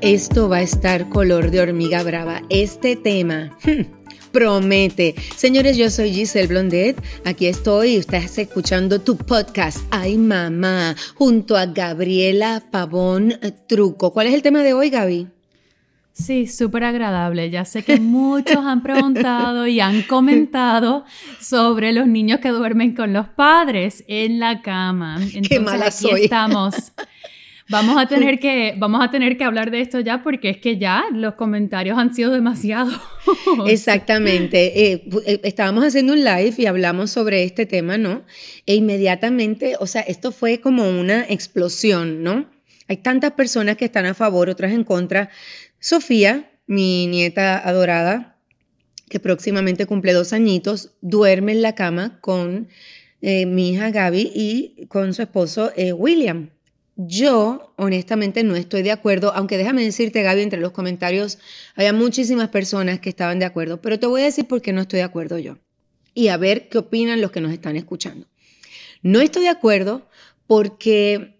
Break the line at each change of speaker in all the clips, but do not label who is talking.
Esto va a estar color de hormiga brava. Este tema hmm, promete. Señores, yo soy Giselle Blondet. Aquí estoy. Estás escuchando tu podcast. Ay, mamá. Junto a Gabriela Pavón Truco. ¿Cuál es el tema de hoy, Gaby?
Sí, súper agradable. Ya sé que muchos han preguntado y han comentado sobre los niños que duermen con los padres en la cama.
Entonces, Qué mala
aquí estamos. Vamos a tener que, vamos a tener que hablar de esto ya porque es que ya los comentarios han sido demasiado.
Exactamente. Eh, eh, estábamos haciendo un live y hablamos sobre este tema, ¿no? E inmediatamente, o sea, esto fue como una explosión, ¿no? Hay tantas personas que están a favor, otras en contra. Sofía, mi nieta adorada, que próximamente cumple dos añitos, duerme en la cama con eh, mi hija Gaby y con su esposo William. Yo, honestamente, no estoy de acuerdo, aunque déjame decirte, Gaby, entre los comentarios había muchísimas personas que estaban de acuerdo, pero te voy a decir por qué no estoy de acuerdo yo. Y a ver qué opinan los que nos están escuchando. No estoy de acuerdo porque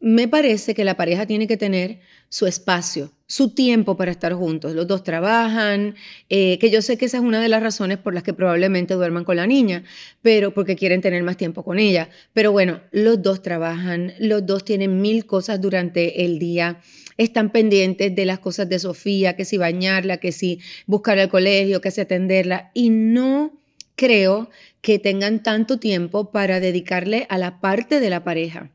me parece que la pareja tiene que tener su espacio, su tiempo para estar juntos. Los dos trabajan, eh, que yo sé que esa es una de las razones por las que probablemente duerman con la niña, pero porque quieren tener más tiempo con ella. Pero bueno, los dos trabajan, los dos tienen mil cosas durante el día, están pendientes de las cosas de Sofía, que si bañarla, que si buscar al colegio, que si atenderla, y no creo que tengan tanto tiempo para dedicarle a la parte de la pareja.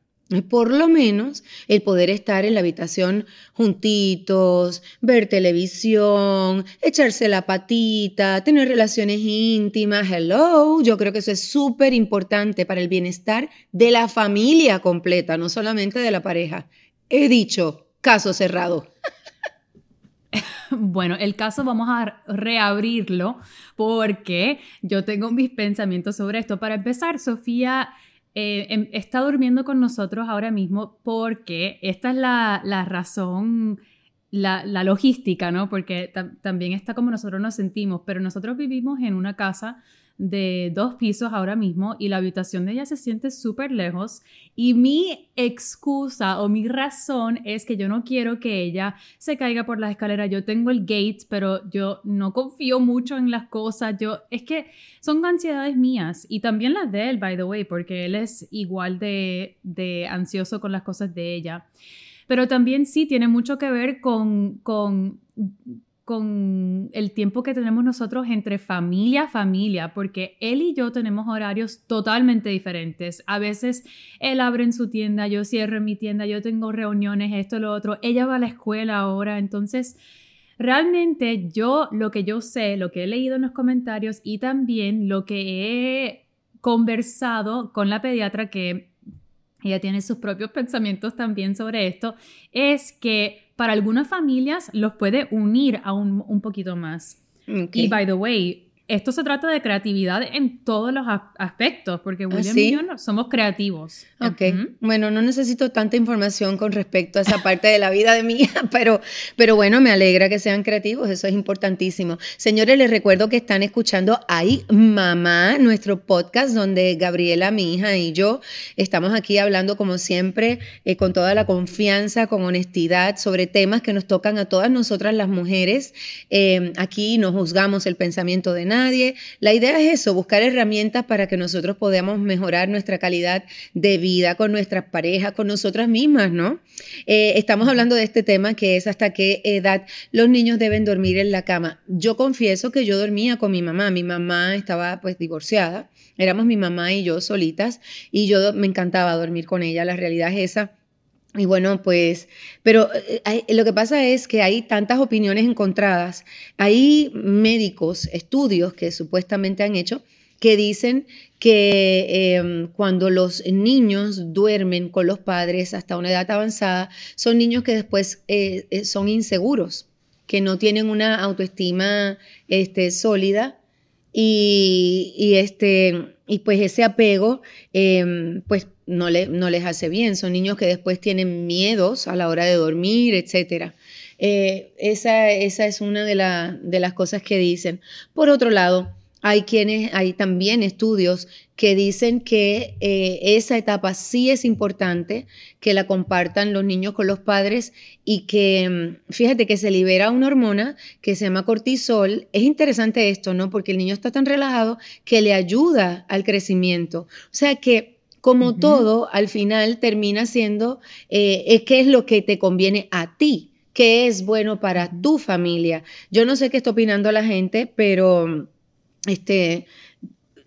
Por lo menos el poder estar en la habitación juntitos, ver televisión, echarse la patita, tener relaciones íntimas, hello, yo creo que eso es súper importante para el bienestar de la familia completa, no solamente de la pareja. He dicho, caso cerrado.
Bueno, el caso vamos a reabrirlo porque yo tengo mis pensamientos sobre esto. Para empezar, Sofía eh, em, está durmiendo con nosotros ahora mismo porque esta es la, razón, la, logística, ¿no? Porque también está como nosotros nos sentimos, pero nosotros vivimos en una casa de dos pisos ahora mismo y la habitación de ella se siente súper lejos y mi excusa o mi razón es que yo no quiero que ella se caiga por las escaleras. Yo tengo el gate, pero yo no confío mucho en las cosas. Yo es que son ansiedades mías y también las de él, by the way, porque él es igual de, de ansioso con las cosas de ella. Pero también sí tiene mucho que ver con, con con el tiempo que tenemos nosotros entre familia a familia, porque él y yo tenemos horarios totalmente diferentes. A veces él abre en su tienda, yo cierro en mi tienda, yo tengo reuniones, esto, lo otro. Ella va a la escuela ahora, entonces realmente yo lo que yo sé, lo que he leído en los comentarios y también lo que he conversado con la pediatra que ella tiene sus propios pensamientos también sobre esto, es que para algunas familias los puede unir aún un poquito más. Y by the way, esto se trata de creatividad en todos los aspectos, porque ¿Ah, William y yo somos creativos.
Ok, bueno, no necesito tanta información con respecto a esa parte de la vida de mi hija, pero, pero bueno, me alegra que sean creativos, eso es importantísimo. Señores, les recuerdo que están escuchando Ay Mamá, nuestro podcast donde Gabriela, mi hija y yo estamos aquí hablando como siempre eh, con toda la confianza, con honestidad sobre temas que nos tocan a todas nosotras las mujeres. Eh, aquí no juzgamos el pensamiento de nadie La idea es eso, buscar herramientas para que nosotros podamos mejorar nuestra calidad de vida con nuestras parejas, con nosotras mismas, ¿no? Eh, estamos hablando de este tema que es hasta qué edad los niños deben dormir en la cama. Yo confieso que yo dormía con mi mamá. Mi mamá estaba pues divorciada. Éramos mi mamá y yo solitas y yo me encantaba dormir con ella. La realidad es esa. Y bueno, pues, pero eh, lo que pasa es que hay tantas opiniones encontradas. Hay médicos, estudios que supuestamente han hecho que dicen que em, cuando los niños duermen con los padres hasta una edad avanzada, son niños que después eh, eh, son inseguros, que no tienen una autoestima este, sólida y, y, este, y pues ese apego, em, pues no, no les hace bien. Son niños que después tienen miedos a la hora de dormir, etc. Eh, esa, esa, es una de, de, las cosas que dicen. Por otro lado, hay quienes, hay también estudios que dicen que eh, esa etapa sí es importante, que la compartan los niños con los padres y que, mm, fíjate que se libera una hormona que se llama cortisol. Es interesante esto, ¿no? Porque el niño está tan relajado que le ayuda al crecimiento. O sea que como todo, al final termina siendo eh, qué es lo que te conviene a ti, qué es bueno para tu familia. Yo no sé qué está opinando la gente, pero este,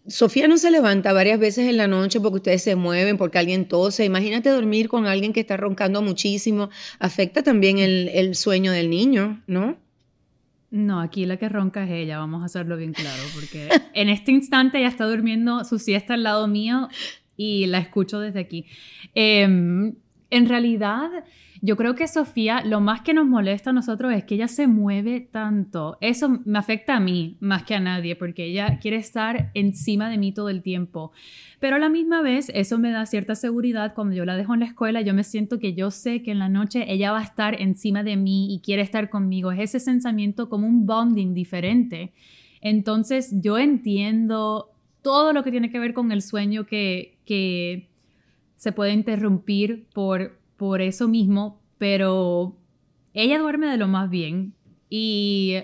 Sofía no se levanta varias veces en la noche porque ustedes se mueven, porque alguien tose. Imagínate dormir con alguien que está roncando muchísimo. Afecta también el, sueño del niño, ¿no?
No, aquí la que ronca es ella, vamos a hacerlo bien claro, porque en este instante ella está durmiendo su siesta al lado mío y la escucho desde aquí. Em, en realidad, yo creo que Sofía, lo más que nos molesta a nosotros es que ella se mueve tanto. Eso me afecta a mí más que a nadie, porque ella quiere estar encima de mí todo el tiempo. Pero a la misma vez, eso me da cierta seguridad. Cuando yo la dejo en la escuela, yo me siento que yo sé que en la noche ella va a estar encima de mí y quiere estar conmigo. Es ese pensamiento como un bonding diferente. Entonces, yo entiendo todo lo que tiene que ver con el sueño que, que se puede interrumpir por por eso mismo, pero ella duerme de lo más bien y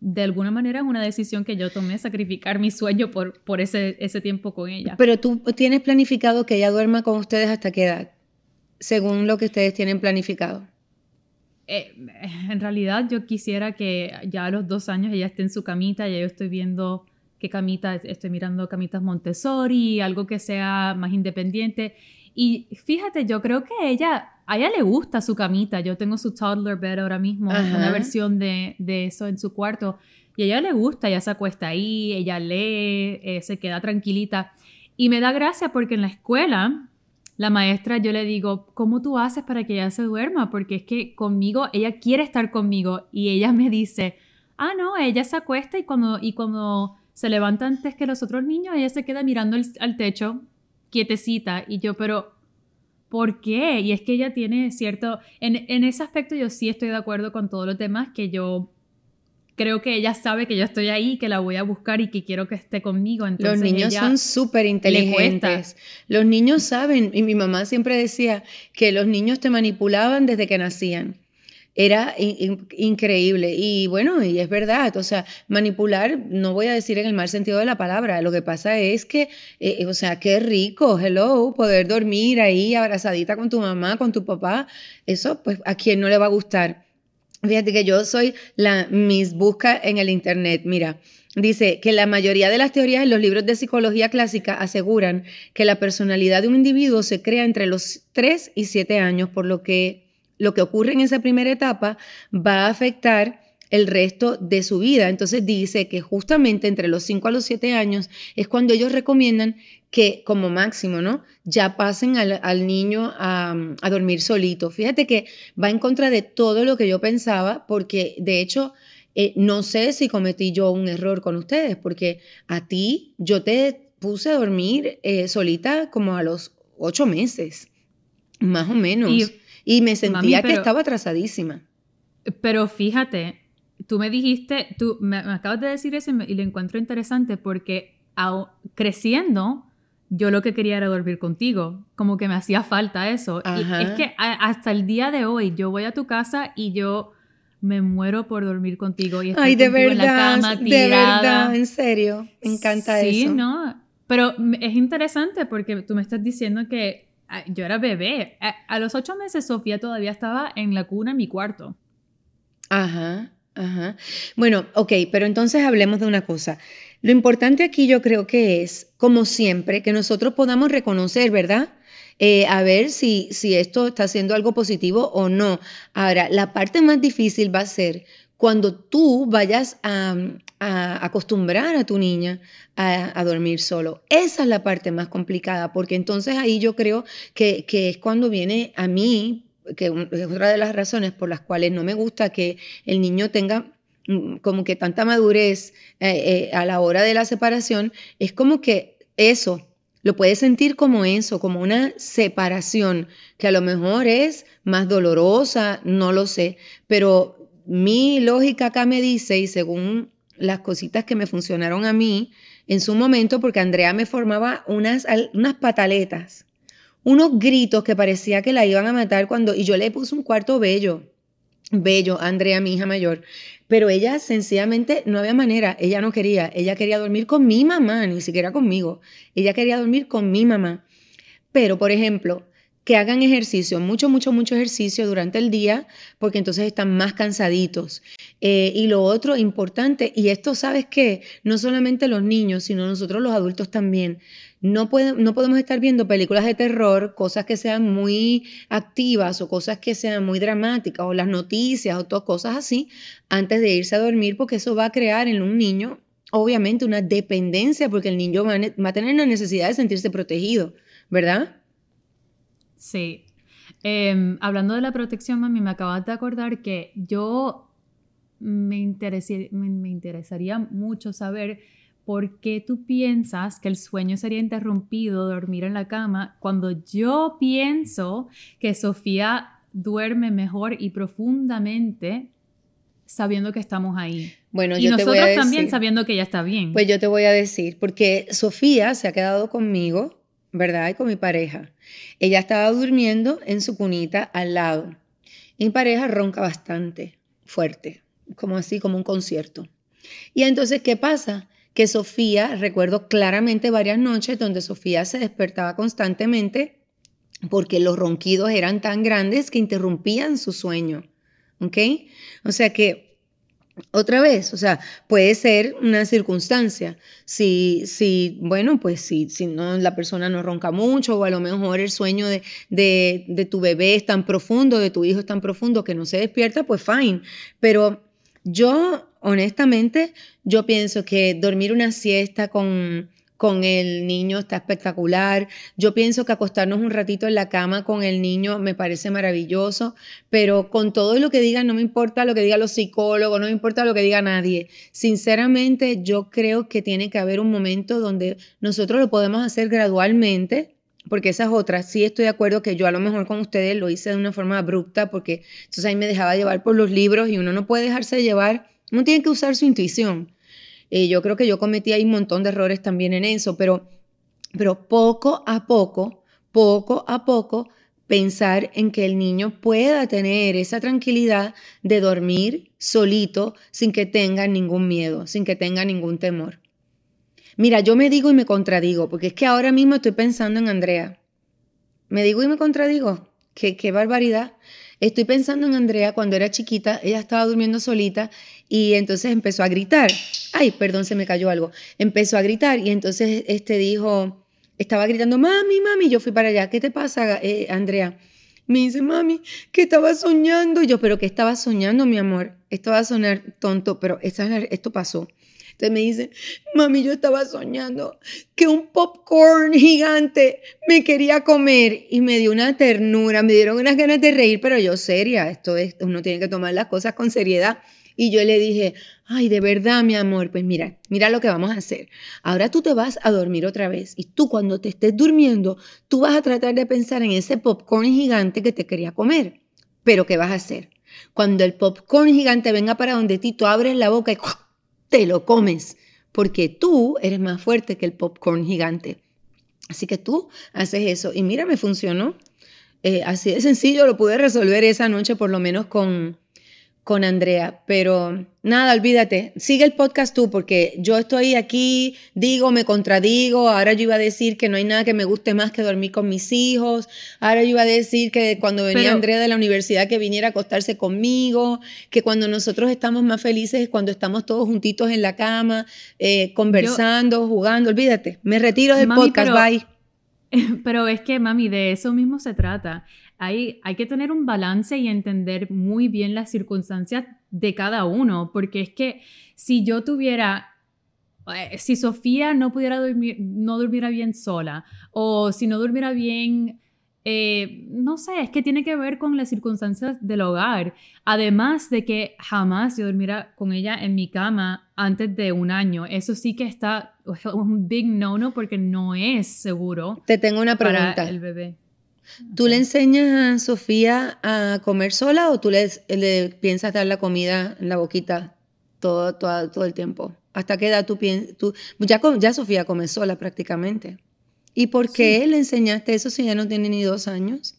de alguna manera es una decisión que yo tomé, sacrificar mi sueño por, por ese, ese tiempo con ella.
Pero tú tienes planificado que ella duerma con ustedes hasta qué edad, según lo que ustedes tienen planificado.
Eh, en realidad yo quisiera que ya a los dos años ella esté en su camita, ya yo estoy viendo qué camita, estoy mirando camitas Montessori, algo que sea más independiente. Y fíjate, yo creo que ella, a ella le gusta su camita. Yo tengo su toddler bed ahora mismo, una versión de, de, eso en su cuarto. Y a ella le gusta, ella se acuesta ahí, ella lee, eh, se queda tranquilita. Y me da gracia porque en la escuela, la maestra, yo le digo, ¿cómo tú haces para que ella se duerma? Porque es que conmigo, ella quiere estar conmigo. Y ella me dice, ah, no, ella se acuesta y cuando, y cuando se levanta antes que los otros niños, ella se queda mirando al techo quietecita. Y yo, pero, ¿por qué? Y es que ella tiene cierto, en, en ese aspecto yo sí estoy de acuerdo con todos los demás, que yo creo que ella sabe que yo estoy ahí, que la voy a buscar y que quiero que esté conmigo.
Entonces los niños son súper inteligentes. Los niños saben, y mi mamá siempre decía que los niños te manipulaban desde que nacían era increíble. Y bueno, y es verdad, o sea, manipular, no voy a decir en el mal sentido de la palabra, lo que pasa es que, eh, o sea, qué rico, hello, poder dormir ahí abrazadita con tu mamá, con tu papá, eso pues a quien no le va a gustar. Fíjate que yo soy la mis busca en el internet, mira. Dice que la mayoría de las teorías en los libros de psicología clásica aseguran que la personalidad de un individuo se crea entre los 3 y 7 años, por lo que lo que ocurre en esa primera etapa va a afectar el resto de su vida. Entonces dice que justamente entre los 5 a los 7 años es cuando ellos recomiendan que como máximo, ¿no? Ya pasen al, niño a, dormir solito. Fíjate que va en contra de todo lo que yo pensaba, porque de hecho eh, no sé si cometí yo un error con ustedes, porque a ti yo te puse a dormir eh, solita como a los 8 meses, más o menos. Me sentía que estaba atrasadísima.
Pero fíjate, tú me dijiste, tú me, acabas de decir eso y, lo encuentro interesante porque creciendo, yo lo que quería era dormir contigo, como que me hacía falta eso. Y es que hasta el día de hoy yo voy a tu casa y yo me muero por dormir contigo y
Ay, de verdad, en la cama De verdad, en serio, me encanta eso.
Sí, no, pero es interesante porque tú me estás diciendo que yo era bebé. A, los ocho meses Sofía todavía estaba en la cuna en mi cuarto.
Ajá, ajá. Bueno, ok, pero entonces hablemos de una cosa. Lo importante aquí yo creo que es, como siempre, que nosotros podamos reconocer, ¿verdad? Eh, a ver si, si esto está haciendo algo positivo o no. Ahora, la parte más difícil va a ser cuando tú vayas a, acostumbrar a tu niña a, dormir solo. Esa es la parte más complicada, porque entonces ahí yo creo que, es cuando viene a mí, que es otra de las razones por las cuales no me gusta que el niño tenga mm, como que tanta madurez eh, eh, a la hora de la separación, es como que eso, lo puedes sentir como eso, como una separación, que a lo mejor es más dolorosa, no lo sé, pero mi lógica acá me dice, y según las cositas que me funcionaron a mí en su momento, porque Andrea me formaba unas, unas pataletas, unos gritos que parecía que la iban a matar cuando, y yo le puse un cuarto bello, bello, Andrea, mi hija mayor, pero ella sencillamente no había manera, ella no quería, ella quería dormir con mi mamá, ni siquiera conmigo, ella quería dormir con mi mamá. Pero, por ejemplo, que hagan ejercicio, mucho, mucho, mucho ejercicio durante el día, porque entonces están más cansaditos. Eh, y lo otro importante, y esto sabes que no solamente los niños, sino nosotros los adultos también, no, no podemos estar viendo películas de terror, cosas que sean muy activas o cosas que sean muy dramáticas o las noticias o todas cosas así antes de irse a dormir, porque eso va a crear en un niño obviamente una dependencia, porque el niño va a tener la necesidad de sentirse protegido, ¿verdad?
Sí. Em, hablando de la protección, mami, me acabas de acordar que yo me, me, interesaría mucho saber por qué tú piensas que el sueño sería interrumpido dormir en la cama cuando yo pienso que Sofía duerme mejor y profundamente sabiendo que estamos ahí.
Bueno,
y
yo
nosotros
te voy a
también sabiendo que ella está bien.
Pues yo te voy a decir, porque Sofía se ha quedado conmigo ¿verdad? Con mi pareja. Ella estaba durmiendo en su cunita al lado. Y mi pareja ronca bastante fuerte, como así, como un concierto. Y entonces, ¿qué pasa? Que Sofía, recuerdo claramente varias noches donde Sofía se despertaba constantemente porque los ronquidos eran tan grandes que interrumpían su sueño. ¿Ok? O sea que otra vez, o sea, puede ser una circunstancia. Si, si bueno, pues si, si no, la persona no ronca mucho o a lo mejor el sueño de, de, de tu bebé es tan profundo, de tu hijo es tan profundo que no se despierta, pues fine. Pero yo, honestamente, yo pienso que dormir una siesta con con el niño está espectacular. Yo pienso que acostarnos un ratito en la cama con el niño me parece maravilloso, pero con todo lo que digan, no me importa lo que digan los psicólogos, no me importa lo que diga nadie. Sinceramente, yo creo que tiene que haber un momento donde nosotros lo podemos hacer gradualmente. Porque esas otras, sí estoy de acuerdo que yo a lo mejor con ustedes lo hice de una forma abrupta, porque entonces ahí me dejaba llevar por los libros y uno no puede dejarse llevar, uno tiene que usar su intuición. Eh, yo creo que yo cometí ahí un montón de errores también en eso, pero, pero poco a poco, poco a poco, pensar en que el niño pueda tener esa tranquilidad de dormir solito sin que tenga ningún miedo, sin que tenga ningún temor. Mira, yo me digo y me contradigo, porque es que ahora mismo estoy pensando en Andrea. Me digo y me contradigo. Qué, qué barbaridad. Estoy pensando en Andrea cuando era chiquita, ella estaba durmiendo solita y entonces empezó a gritar. Ay, perdón, se me cayó algo. Empezó a gritar y entonces este dijo, estaba gritando, mami, mami, yo fui para allá. ¿Qué te pasa, eh, Andrea? Me dice, mami, que estaba soñando. Y yo, pero ¿qué estaba soñando, mi amor? Esto va a sonar tonto, pero esto pasó. Entonces me dice, mami, yo estaba soñando que un popcorn gigante me quería comer y me dio una ternura, me dieron unas ganas de reír, pero yo seria, esto es, uno tiene que tomar las cosas con seriedad. Y yo le dije, ay, de verdad, mi amor, pues mira, mira lo que vamos a hacer. Ahora tú te vas a dormir otra vez y tú cuando te estés durmiendo, tú vas a tratar de pensar en ese popcorn gigante que te quería comer. Pero ¿qué vas a hacer? Cuando el popcorn gigante venga para donde ti, tú abres la boca y te lo comes, porque tú eres más fuerte que el popcorn gigante. Así que tú haces eso. Y mira, me funcionó. Eh, así de sencillo lo pude resolver esa noche, por lo menos con, con Andrea. Pero nada, olvídate, sigue el podcast tú, porque yo estoy aquí, digo, me contradigo, ahora yo iba a decir que no hay nada que me guste más que dormir con mis hijos, ahora yo iba a decir que cuando venía Andrea de la universidad que viniera a acostarse conmigo, que cuando nosotros estamos más felices es cuando estamos todos juntitos en la cama, eh, conversando, jugando, olvídate, me retiro del podcast, bye.
Pero es que, mami, de eso mismo se trata hay, que tener un balance y entender muy bien las circunstancias de cada uno, porque es que si yo tuviera eh, si Sofía no pudiera dormir, no durmiera bien sola, o si no durmiera bien, eh, no sé, es que tiene que ver con las circunstancias del hogar. Además de que jamás yo durmiera con ella en mi cama antes de un año. Eso sí que está un big no-no porque no es seguro.
Te tengo una pregunta.
Para el bebé.
¿Tú le enseñas a Sofía a comer sola o tú le, le piensas dar la comida en la boquita? todo, todo, todo el tiempo. ¿Hasta qué edad tú piensas? Ya, ya Sofía come sola prácticamente. ¿Y por qué le enseñaste eso si ya no tiene ni dos años?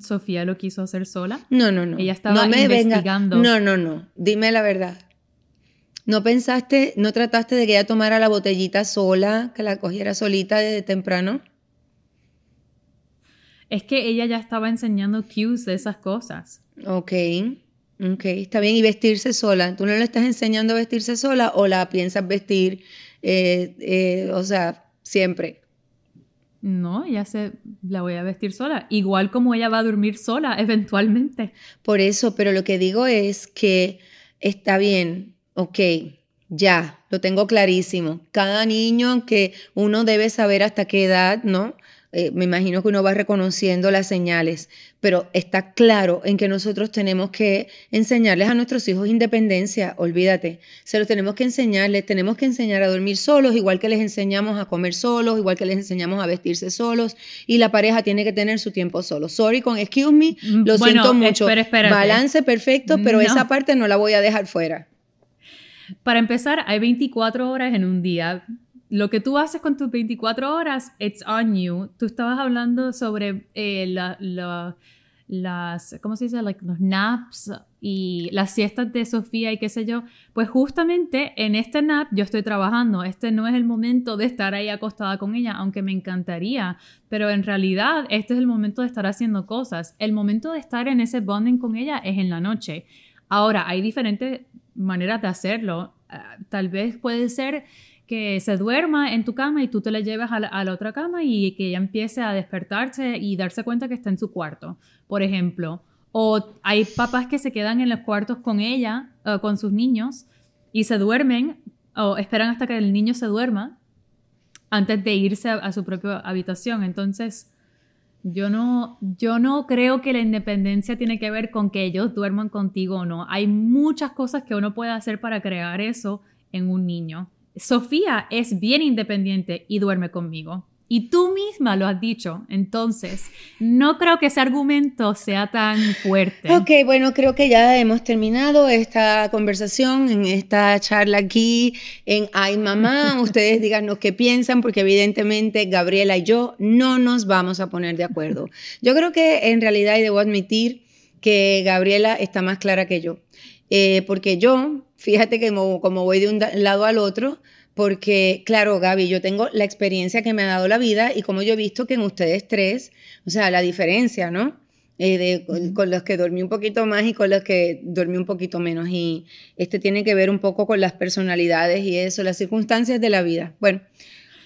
Sofía lo quiso hacer sola.
No, no, no.
Ella estaba investigando.
No, no, no. Dime la verdad. ¿No pensaste, no trataste de que ella tomara la botellita sola, que la cogiera solita desde temprano?
Es que ella ya estaba enseñando cues de esas cosas.
Ok, ok, está bien. ¿Y vestirse sola? ¿Tú no le estás enseñando a vestirse sola o la piensas vestir, eh, eh, o sea, siempre?
No, ya se la voy a vestir sola, igual como ella va a dormir sola eventualmente.
Por eso, pero lo que digo es que está bien, ok, ya, lo tengo clarísimo. Cada niño que uno debe saber hasta qué edad, ¿no? Eh, me imagino que uno va reconociendo las señales, pero está claro en que nosotros tenemos que enseñarles a nuestros hijos independencia, olvídate, se los tenemos que enseñarles, tenemos que enseñar a dormir solos, igual que les enseñamos a comer solos, igual que les enseñamos a vestirse solos, y la pareja tiene que tener su tiempo solo. Sorry con excuse me, mm, lo siento mucho. Balance perfecto, pero esa parte no la voy a dejar fuera.
Para empezar, hay 24 horas en un día lo que tú haces con tus 24 horas, it's on you. Tú estabas hablando sobre eh, las, ¿cómo se dice? los naps y las siestas de Sofía y qué sé yo. Pues justamente en este nap yo estoy trabajando. Este no es el momento de estar ahí acostada con ella, aunque me encantaría. Pero en realidad este es el momento de estar haciendo cosas. El momento de estar en ese bonding con ella es en la noche. Ahora, hay diferentes maneras de hacerlo. Ah, tal vez puede ser que se duerma en tu cama y tú te la llevas a la, otra cama y que ella empiece a despertarse y darse cuenta que está en su cuarto, por ejemplo. O hay papás que se quedan en los cuartos con ella, uh, con sus niños, y se duermen o esperan hasta que el niño se duerma antes de irse a, su propia habitación. Entonces, yo no, yo no creo que la independencia tiene que ver con que ellos duerman contigo o no. Hay muchas cosas que uno puede hacer para crear eso en un niño. Sofía es bien independiente y duerme conmigo. Y tú misma lo has dicho, entonces no creo que ese argumento sea tan fuerte.
Ok, bueno, creo que ya hemos terminado esta conversación, en esta charla aquí en Ay Mamá. Ustedes díganos qué piensan, porque evidentemente Gabriela y yo no nos vamos a poner de acuerdo. Yo creo que en realidad, y debo admitir que Gabriela está más clara que yo, eh, porque yo fíjate que como, voy de un lado al otro, porque claro, Gaby, yo tengo la experiencia que me ha dado la vida y como yo he visto que en ustedes tres, o sea, la diferencia, ¿no? Eh, de, con, los que dormí un poquito más y con los que dormí un poquito menos. Y este tiene que ver un poco con las personalidades y eso, las circunstancias de la vida. Bueno,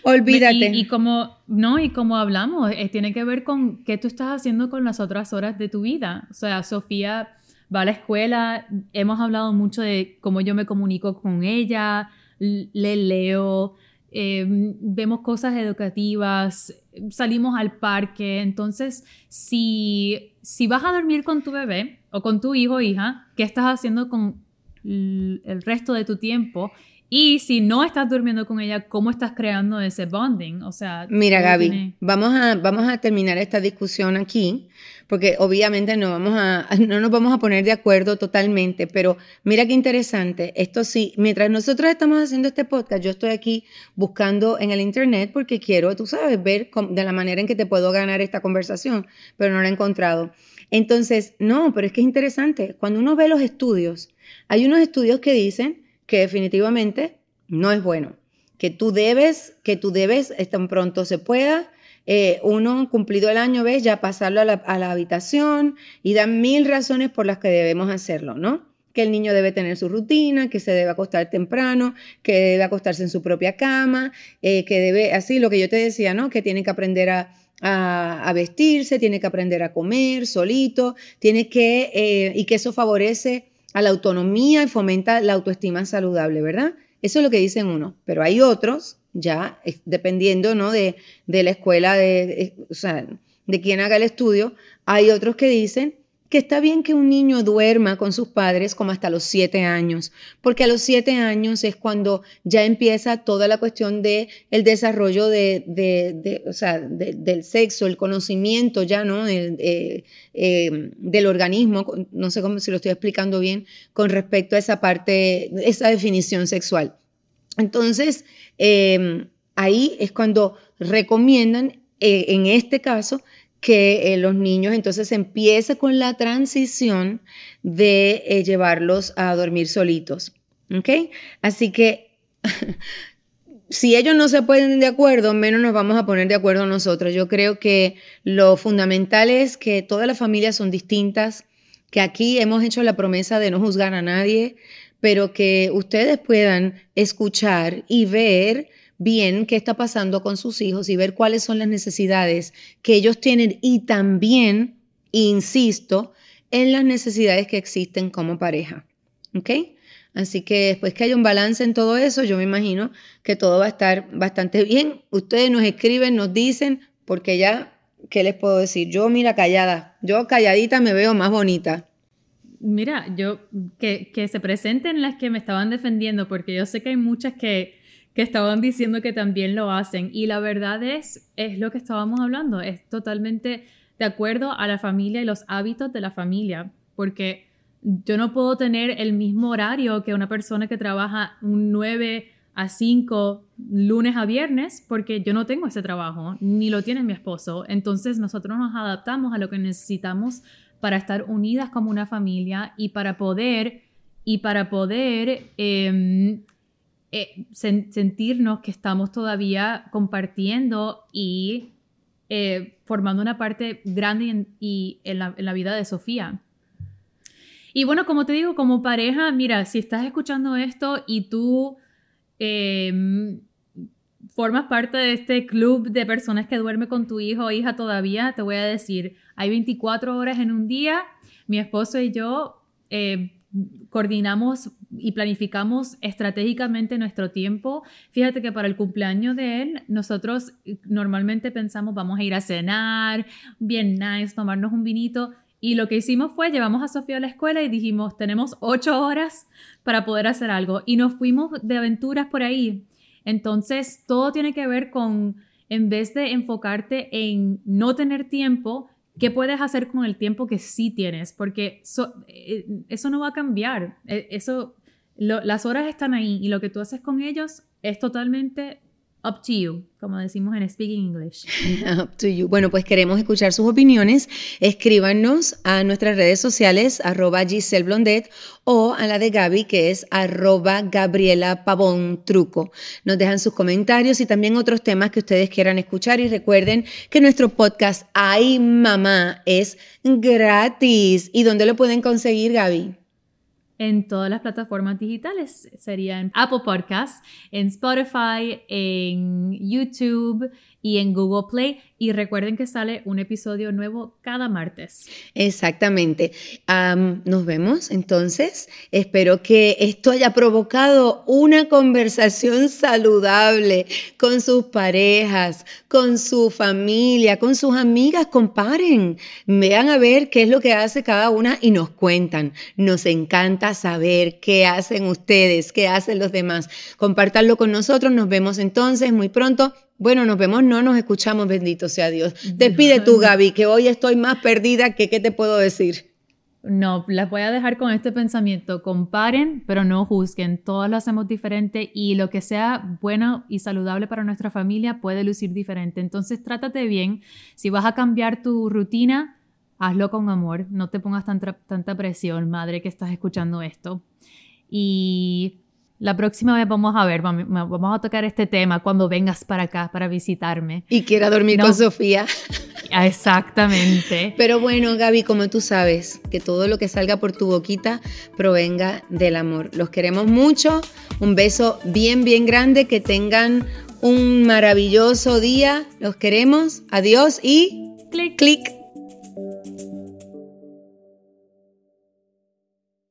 olvídate.
Y, como, no, y como hablamos, eh, tiene que ver con qué tú estás haciendo con las otras horas de tu vida. O sea, Sofía va a la escuela, hemos hablado mucho de cómo yo me comunico con ella, le leo, em, vemos cosas educativas, salimos al parque. Entonces, si, si vas a dormir con tu bebé o con tu hijo o hija, ¿qué estás haciendo con el resto de tu tiempo? Y si no estás durmiendo con ella, ¿cómo estás creando ese bonding? O sea,
mira, Gaby, vamos, a, vamos a terminar esta discusión aquí porque obviamente no, vamos a, no nos vamos a poner de acuerdo totalmente, pero mira qué interesante, esto sí, mientras nosotros estamos haciendo este podcast, yo estoy aquí buscando en el internet porque quiero, tú sabes, ver de la manera en que te puedo ganar esta conversación, pero no la he encontrado. Entonces, no, pero es que es interesante, cuando uno ve los estudios, hay unos estudios que dicen que definitivamente no es bueno, que tú debes, que tú debes, tan pronto se pueda, eh, uno, cumplido el año, ves, ya pasarlo a la, habitación y dan mil razones por las que debemos hacerlo, ¿no? Que el niño debe tener su rutina, que se debe acostar temprano, que debe acostarse en su propia cama, eh, que debe, así lo que yo te decía, ¿no? Que tiene que aprender a, vestirse, tiene que aprender a comer solito, tiene que, eh, y que eso favorece a la autonomía y fomenta la autoestima saludable, ¿verdad? Eso es lo que dicen uno, pero hay otros ya dependiendo ¿no? de, la escuela, de, o sea, de quien haga el estudio, hay otros que dicen que está bien que un niño duerma con sus padres como hasta los siete años, porque a los siete años es cuando ya empieza toda la cuestión de el desarrollo de, o sea, del sexo, el conocimiento ya, ¿no? Eh, eh, del organismo, no sé cómo si lo estoy explicando bien, con respecto a esa parte, esa definición sexual. Entonces, em, ahí es cuando recomiendan, eh, en este caso, que eh, los niños entonces empiece con la transición de eh, llevarlos a dormir solitos. ¿Ok? Así que si ellos no se ponen de acuerdo, menos nos vamos a poner de acuerdo nosotros. Yo creo que lo fundamental es que todas las familias son distintas, que aquí hemos hecho la promesa de no juzgar a nadie, pero que ustedes puedan escuchar y ver bien qué está pasando con sus hijos y ver cuáles son las necesidades que ellos tienen y también, insisto, en las necesidades que existen como pareja. ¿Ok? Así que después que haya un balance en todo eso, yo me imagino que todo va a estar bastante bien. Ustedes nos escriben, nos dicen, porque ya, ¿qué les puedo decir? Yo, mira, callada, yo calladita me veo más bonita.
Mira, yo, que, que se presenten las que me estaban defendiendo, porque yo sé que hay muchas que, que estaban diciendo que también lo hacen. Y la verdad es, es lo que estábamos hablando, es totalmente de acuerdo a la familia y los hábitos de la familia, porque yo no puedo tener el mismo horario que una persona que trabaja un 9 a 5 lunes a viernes, porque yo no tengo ese trabajo, ni lo tiene mi esposo. Entonces nosotros nos adaptamos a lo que necesitamos para estar unidas como una familia y para poder, y para poder em, eh, sentirnos que estamos todavía compartiendo y eh, formando una parte grande en, y en, la, vida de Sofía. Y bueno, como te digo, como pareja, mira, si estás escuchando esto y tú em, formas parte de este club de personas que duerme con tu hijo o hija todavía, te voy a decir, hay 24 horas en un día, mi esposo y yo eh, coordinamos y planificamos estratégicamente nuestro tiempo. Fíjate que para el cumpleaños de él, nosotros normalmente pensamos vamos a ir a cenar, bien nice, tomarnos un vinito. Y lo que hicimos fue llevamos a Sofía a la escuela y dijimos, tenemos ocho horas para poder hacer algo. Y nos fuimos de aventuras por ahí. Entonces, todo tiene que ver con, en vez de enfocarte en no tener tiempo, ¿qué puedes hacer con el tiempo que sí tienes? Porque eh, eso no va a cambiar. E, las horas están ahí y lo que tú haces con ellos es totalmente Up to you, como decimos en Speaking English.
Up to you. Bueno, pues queremos escuchar sus opiniones. Escríbanos a nuestras redes sociales, arroba Giselle Blondet o a la de Gaby, que es arroba Gabriela Pavón Truco. Nos dejan sus comentarios y también otros temas que ustedes quieran escuchar. Y recuerden que nuestro podcast Ay Mamá es gratis. ¿Y dónde lo pueden conseguir, Gaby?
En todas las plataformas digitales. Serían Apple Podcasts, en Spotify, en YouTube y en Google Play. Y recuerden que sale un episodio nuevo cada martes.
Exactamente. nos vemos entonces. Espero que esto haya provocado una conversación saludable con sus parejas, con su familia, con sus amigas. Comparen, vean a ver qué es lo que hace cada una y nos cuentan. Nos encanta saber qué hacen ustedes, qué hacen los demás. Compártanlo con nosotros. Nos vemos entonces muy pronto. Bueno, nos vemos, no nos escuchamos, bendito sea Dios. Despide tú, Gaby, que hoy estoy más perdida que qué te puedo decir.
No, las voy a dejar con este pensamiento. Comparen, pero no juzguen. Todos lo hacemos diferente y lo que sea bueno y saludable para nuestra familia puede lucir diferente. Entonces, trátate bien. Si vas a cambiar tu rutina, hazlo con amor. No te pongas tanta, tanta presión, madre, que estás escuchando esto. Y la próxima vez vamos a ver, vamos a tocar este tema cuando vengas para acá para visitarme.
Y quiera dormir con Sofía.
Ah, exactamente.
Pero bueno, Gaby, como tú sabes, que todo lo que salga por tu boquita provenga del amor. Los queremos mucho. Un beso bien, bien grande. Que tengan un maravilloso día. Los queremos. Adiós y
clic,
clic.